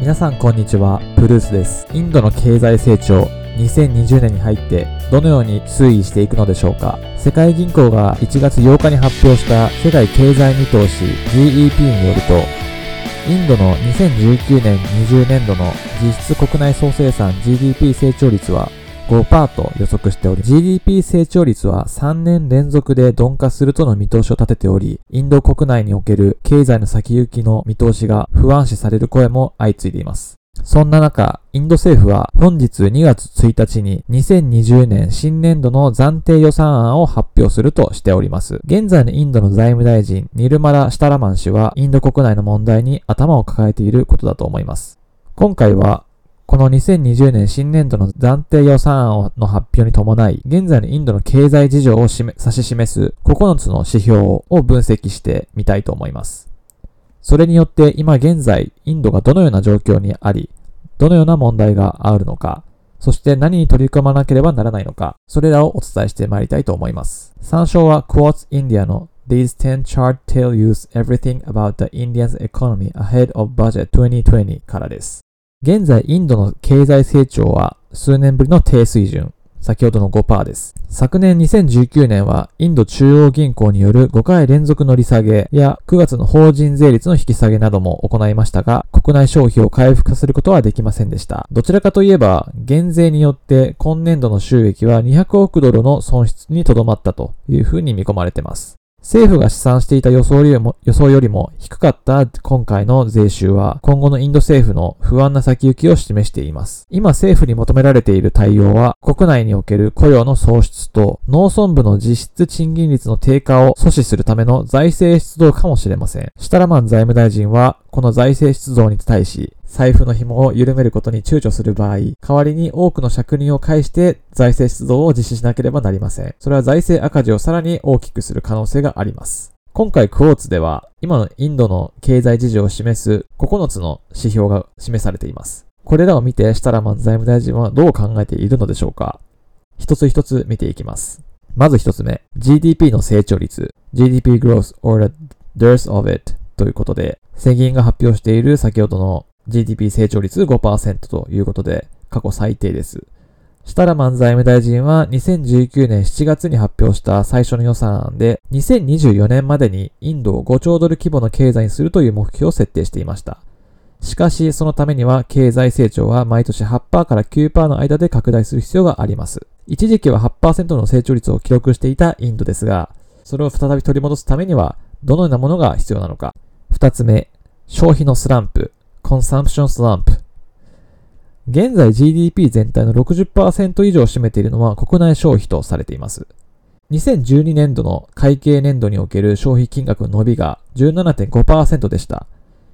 皆さんこんにちは、プルースです。インドの経済成長、2020年に入ってどのように推移していくのでしょうか世界銀行が1月8日に発表した世界経済見通し GEP によると、インドの2019年20年度の実質国内総生産 GDP 成長率は5%と予測しており、GDP 成長率は3年連続で鈍化するとの見通しを立てており、インド国内における経済の先行きの見通しが不安視される声も相次いでいます。そんな中、インド政府は本日2月1日に2020年新年度の暫定予算案を発表するとしております。現在のインドの財務大臣、ニルマラ・シタラマン氏はインド国内の問題に頭を抱えていることだと思います。今回はこの2020年新年度の暫定予算案の発表に伴い、現在のインドの経済事情を指し示す9つの指標を分析してみたいと思います。それによって今現在、インドがどのような状況にあり、どのような問題があるのか、そして何に取り組まなければならないのか、それらをお伝えしてまいりたいと思います。参照は Quartz India の These 10 chart tell you everything about the Indian's economy ahead of budget 2020からです。現在、インドの経済成長は数年ぶりの低水準。先ほどの5%です。昨年2019年はインド中央銀行による5回連続の利下げや9月の法人税率の引き下げなども行いましたが、国内消費を回復させることはできませんでした。どちらかといえば、減税によって今年度の収益は200億ドルの損失にとどまったというふうに見込まれています。政府が試算していた予想よりも予想よりも低かった今回の税収は今後のインド政府の不安な先行きを示しています。今政府に求められている対応は国内における雇用の創出と農村部の実質賃金率の低下を阻止するための財政出動かもしれません。シタラマン財務大臣はこの財政出動に対し財布の紐を緩めることに躊躇する場合、代わりに多くの借人を介して財政出動を実施しなければなりません。それは財政赤字をさらに大きくする可能性があります。今回クォーツでは、今のインドの経済事情を示す9つの指標が示されています。これらを見て、シタラマン財務大臣はどう考えているのでしょうか一つ一つ見ていきます。まず一つ目、GDP の成長率、GDP growth or the dearth of it ということで、世銀が発表している先ほどの GDP 成長率5%ということで、過去最低です。シタラマン財務大臣は2019年7月に発表した最初の予算案で、2024年までにインドを5兆ドル規模の経済にするという目標を設定していました。しかし、そのためには経済成長は毎年8%から9%の間で拡大する必要があります。一時期は8%の成長率を記録していたインドですが、それを再び取り戻すためには、どのようなものが必要なのか。二つ目、消費のスランプ。Consumption slump 現在 GDP 全体の60%以上を占めているのは国内消費とされています。2012年度の会計年度における消費金額の伸びが17.5%でした。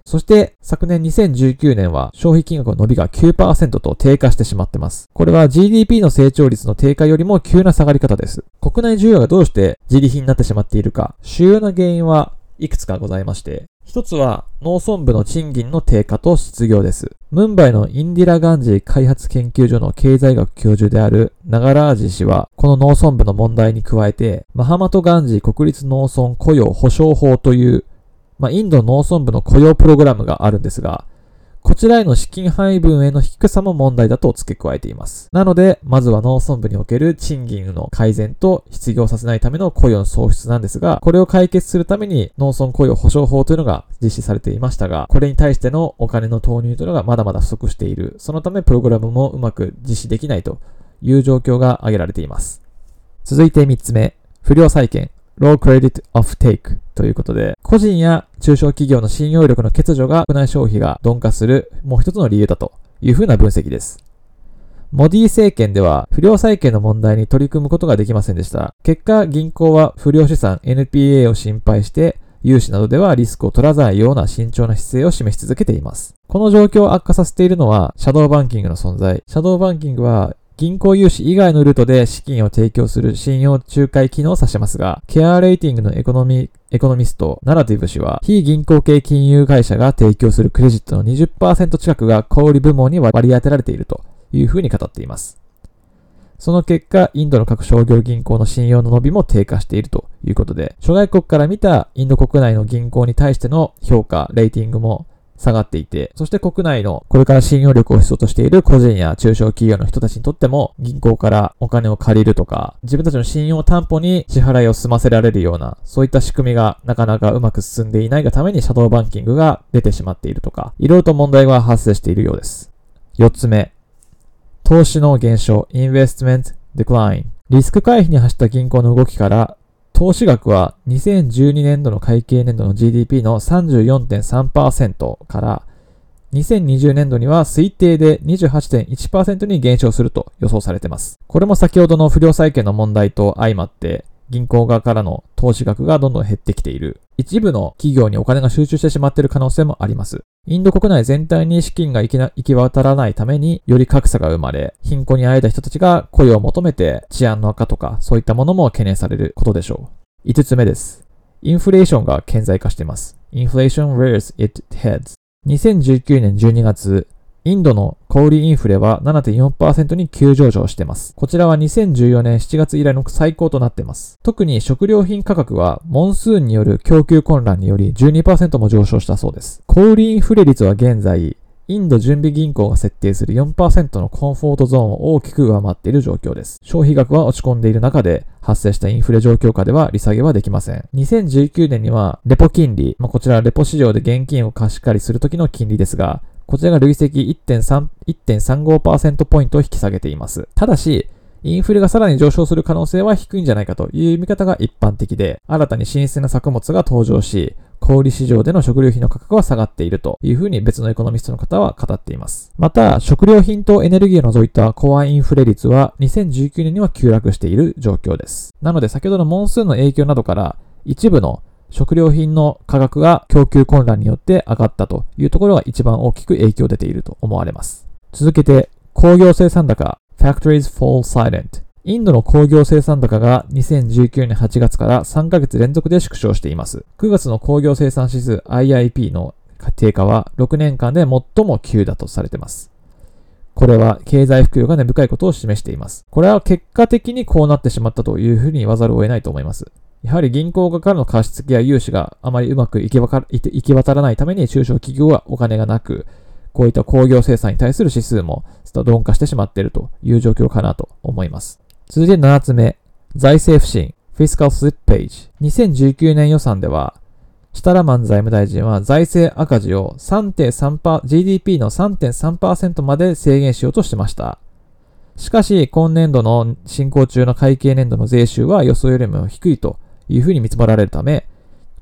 そして昨年2019年は消費金額の伸びが9%と低下してしまってます。これは GDP の成長率の低下よりも急な下がり方です。国内需要がどうして自利品になってしまっているか、主要な原因はいくつかございまして、一つは農村部の賃金の低下と失業です。ムンバイのインディラ・ガンジー開発研究所の経済学教授であるナガラージ氏は、この農村部の問題に加えて、マハマト・ガンジー国立農村雇用保障法という、まあ、インド農村部の雇用プログラムがあるんですが、こちらへの資金配分への低さも問題だと付け加えています。なので、まずは農村部における賃金の改善と失業させないための雇用の創出なんですが、これを解決するために農村雇用保障法というのが実施されていましたが、これに対してのお金の投入というのがまだまだ不足している。そのためプログラムもうまく実施できないという状況が挙げられています。続いて3つ目、不良債権。Low credit of take ということで、個人や中小企業の信用力の欠如が国内消費が鈍化するもう一つの理由だというふうな分析です。モディ政権では不良債権の問題に取り組むことができませんでした。結果、銀行は不良資産 NPA を心配して融資などではリスクを取らないような慎重な姿勢を示し続けています。この状況を悪化させているのは、シャドーバンキングの存在。シャドーバンキングは銀行融資以外のルートで資金を提供する信用仲介機能を指しますが、ケアレーティングのエコノミエコノミスト、ナラティブ氏は、非銀行系金融会社が提供するクレジットの20%近くが小売部門に割り当てられているというふうに語っています。その結果、インドの各商業銀行の信用の伸びも低下しているということで、諸外国から見たインド国内の銀行に対しての評価、レーティングも下がっていて、そして国内のこれから信用力を必要としている個人や中小企業の人たちにとっても銀行からお金を借りるとか、自分たちの信用担保に支払いを済ませられるような、そういった仕組みがなかなかうまく進んでいないがためにシャドーバンキングが出てしまっているとか、いろいろと問題が発生しているようです。4つ目、投資の減少、investment decline。リスク回避に走った銀行の動きから投資額は2012年度の会計年度の GDP の34.3%から2020年度には推定で28.1%に減少すると予想されています。これも先ほどの不良債権の問題と相まって銀行側からの投資額がどんどん減ってきている。一部の企業にお金が集中してしまっている可能性もあります。インド国内全体に資金が行き渡らないために、より格差が生まれ、貧困にあえた人たちが雇用を求めて治安の悪化とか、そういったものも懸念されることでしょう。5つ目です。インフレーションが顕在化しています。インフレーション rears its heads. 2019年12月、インドの小売インフレは7.4%に急上昇しています。こちらは2014年7月以来の最高となっています。特に食料品価格はモンスーンによる供給混乱により12%も上昇したそうです。小売インフレ率は現在、インド準備銀行が設定する4%のコンフォートゾーンを大きく上回っている状況です。消費額は落ち込んでいる中で発生したインフレ状況下では利下げはできません。2019年にはレポ金利、まあ、こちらレポ市場で現金を貸し借りするときの金利ですが、こちらが累積1.35%ポイントを引き下げています。ただし、インフレがさらに上昇する可能性は低いんじゃないかという見方が一般的で、新たに新鮮な作物が登場し、小売市場での食料品の価格は下がっているというふうに別のエコノミストの方は語っています。また、食料品とエネルギーを除いたコアインフレ率は2019年には急落している状況です。なので先ほどのモンスーンの影響などから一部の食料品の価格が供給混乱によって上がったというところが一番大きく影響出ていると思われます。続けて、工業生産高、Factories Fall Silent。インドの工業生産高が2019年8月から3ヶ月連続で縮小しています。9月の工業生産指数 IIP の低下は6年間で最も急だとされています。これは経済復興が根深いことを示しています。これは結果的にこうなってしまったというふうに言わざるを得ないと思います。やはり銀行側からの貸し付けや融資があまりうまく行き渡らないために中小企業はお金がなく、こういった工業生産に対する指数も鈍化してしまっているという状況かなと思います。続いて7つ目、財政不振、Fiscal Slip Page。2019年予算では、シタラマン財務大臣は財政赤字を GDP の3.3%まで制限しようとしてました。しかし、今年度の進行中の会計年度の税収は予想よりも低いというふうに見積もられるため、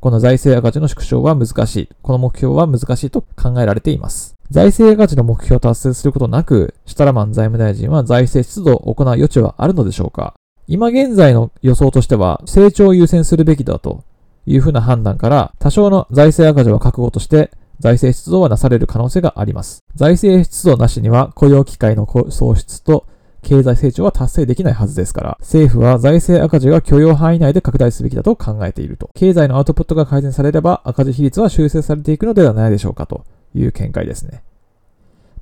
この財政赤字の縮小は難しい。この目標は難しいと考えられています。財政赤字の目標を達成することなく、シタラマン財務大臣は財政出動を行う余地はあるのでしょうか今現在の予想としては、成長を優先するべきだというふうな判断から、多少の財政赤字は覚悟として、財政出動はなされる可能性があります。財政出動なしには雇用機会の創出と経済成長は達成できないはずですから、政府は財政赤字が許容範囲内で拡大すべきだと考えていると。経済のアウトプットが改善されれば赤字比率は修正されていくのではないでしょうかという見解ですね。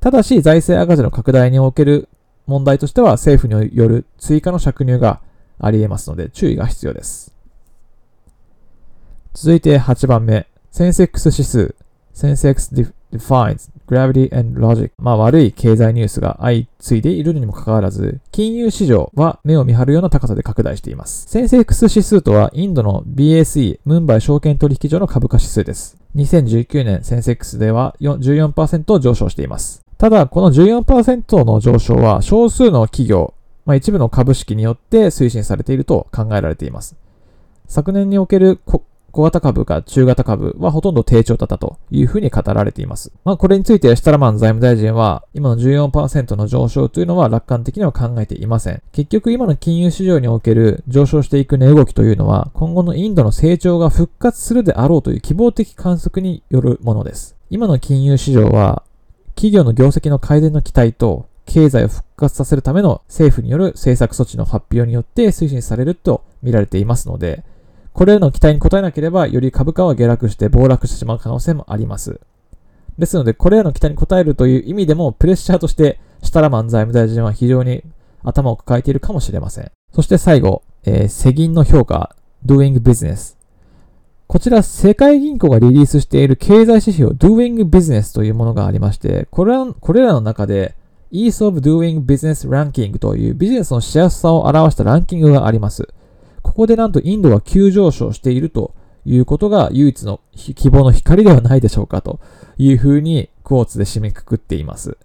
ただし、財政赤字の拡大における問題としては、政府による追加の借入があり得ますので、注意が必要です。続いて8番目、センセックス指数、センセックス defines gravity and logic まあ悪い経済ニュースが相次いでいるにもかかわらず、金融市場は目を見張るような高さで拡大しています。センセックス指数とはインドの BSE、ムンバイ証券取引所の株価指数です。2019年センセックスでは14%上昇しています。ただ、この14%の上昇は少数の企業、まあ、一部の株式によって推進されていると考えられています。昨年における小型株か中型株はほとんど低調だったというふうに語られています。まあこれについてシュタラマン財務大臣は今の14%の上昇というのは楽観的には考えていません。結局今の金融市場における上昇していく値動きというのは今後のインドの成長が復活するであろうという希望的観測によるものです。今の金融市場は企業の業績の改善の期待と経済を復活させるための政府による政策措置の発表によって推進されると見られていますので、これらの期待に応えなければ、より株価は下落して暴落してしまう可能性もあります。ですので、これらの期待に応えるという意味でも、プレッシャーとして、シタラマン財務大臣は非常に頭を抱えているかもしれません。そして最後、えー、世銀の評価、doing business。こちら世界銀行がリリースしている経済指標 Doing Business というものがありまして、これらこれらの中で Ease of Doing Business Ranking というビジネスのしやすさを表したランキングがあります。ここでなんとインドは急上昇しているということが唯一の希望の光ではないでしょうかというふうにクォーツで締めくくっています。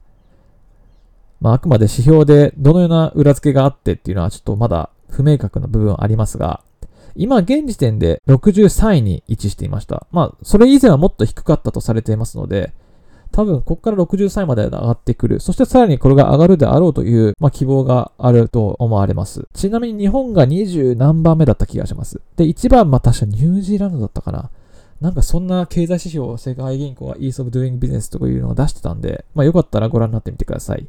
まあ、あくまで指標でどのような裏付けがあってっていうのはちょっとまだ不明確な部分ありますが、今現時点で63位に位置していました。まあ、それ以前はもっと低かったとされていますので、多分、ここから63位まで上がってくる。そしてさらにこれが上がるであろうという、まあ、希望があると思われます。ちなみに日本が20何番目だった気がします。で、1番、まあ、確かニュージーランドだったかな。なんかそんな経済指標を世界銀行が Ease of Doing Business とかいうのを出してたんで、まあ、よかったらご覧になってみてください。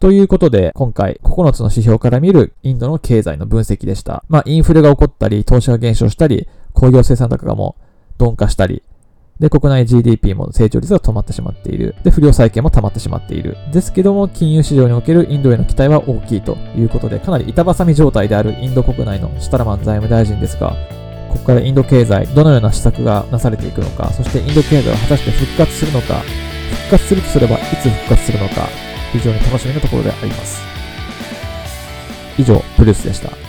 ということで、今回9つの指標から見るインドの経済の分析でした。まあ、インフレが起こったり、投資が減少したり、工業生産高がもう鈍化したり、で、国内 GDP も成長率が止まってしまっている。で、不良債権も溜まってしまっている。ですけども、金融市場におけるインドへの期待は大きいということで、かなり板挟み状態であるインド国内のシュタラマン財務大臣ですが、ここからインド経済、どのような施策がなされていくのか、そしてインド経済は果たして復活するのか、復活するとすればいつ復活するのか、非常に楽しみなところであります。以上、プルースでした。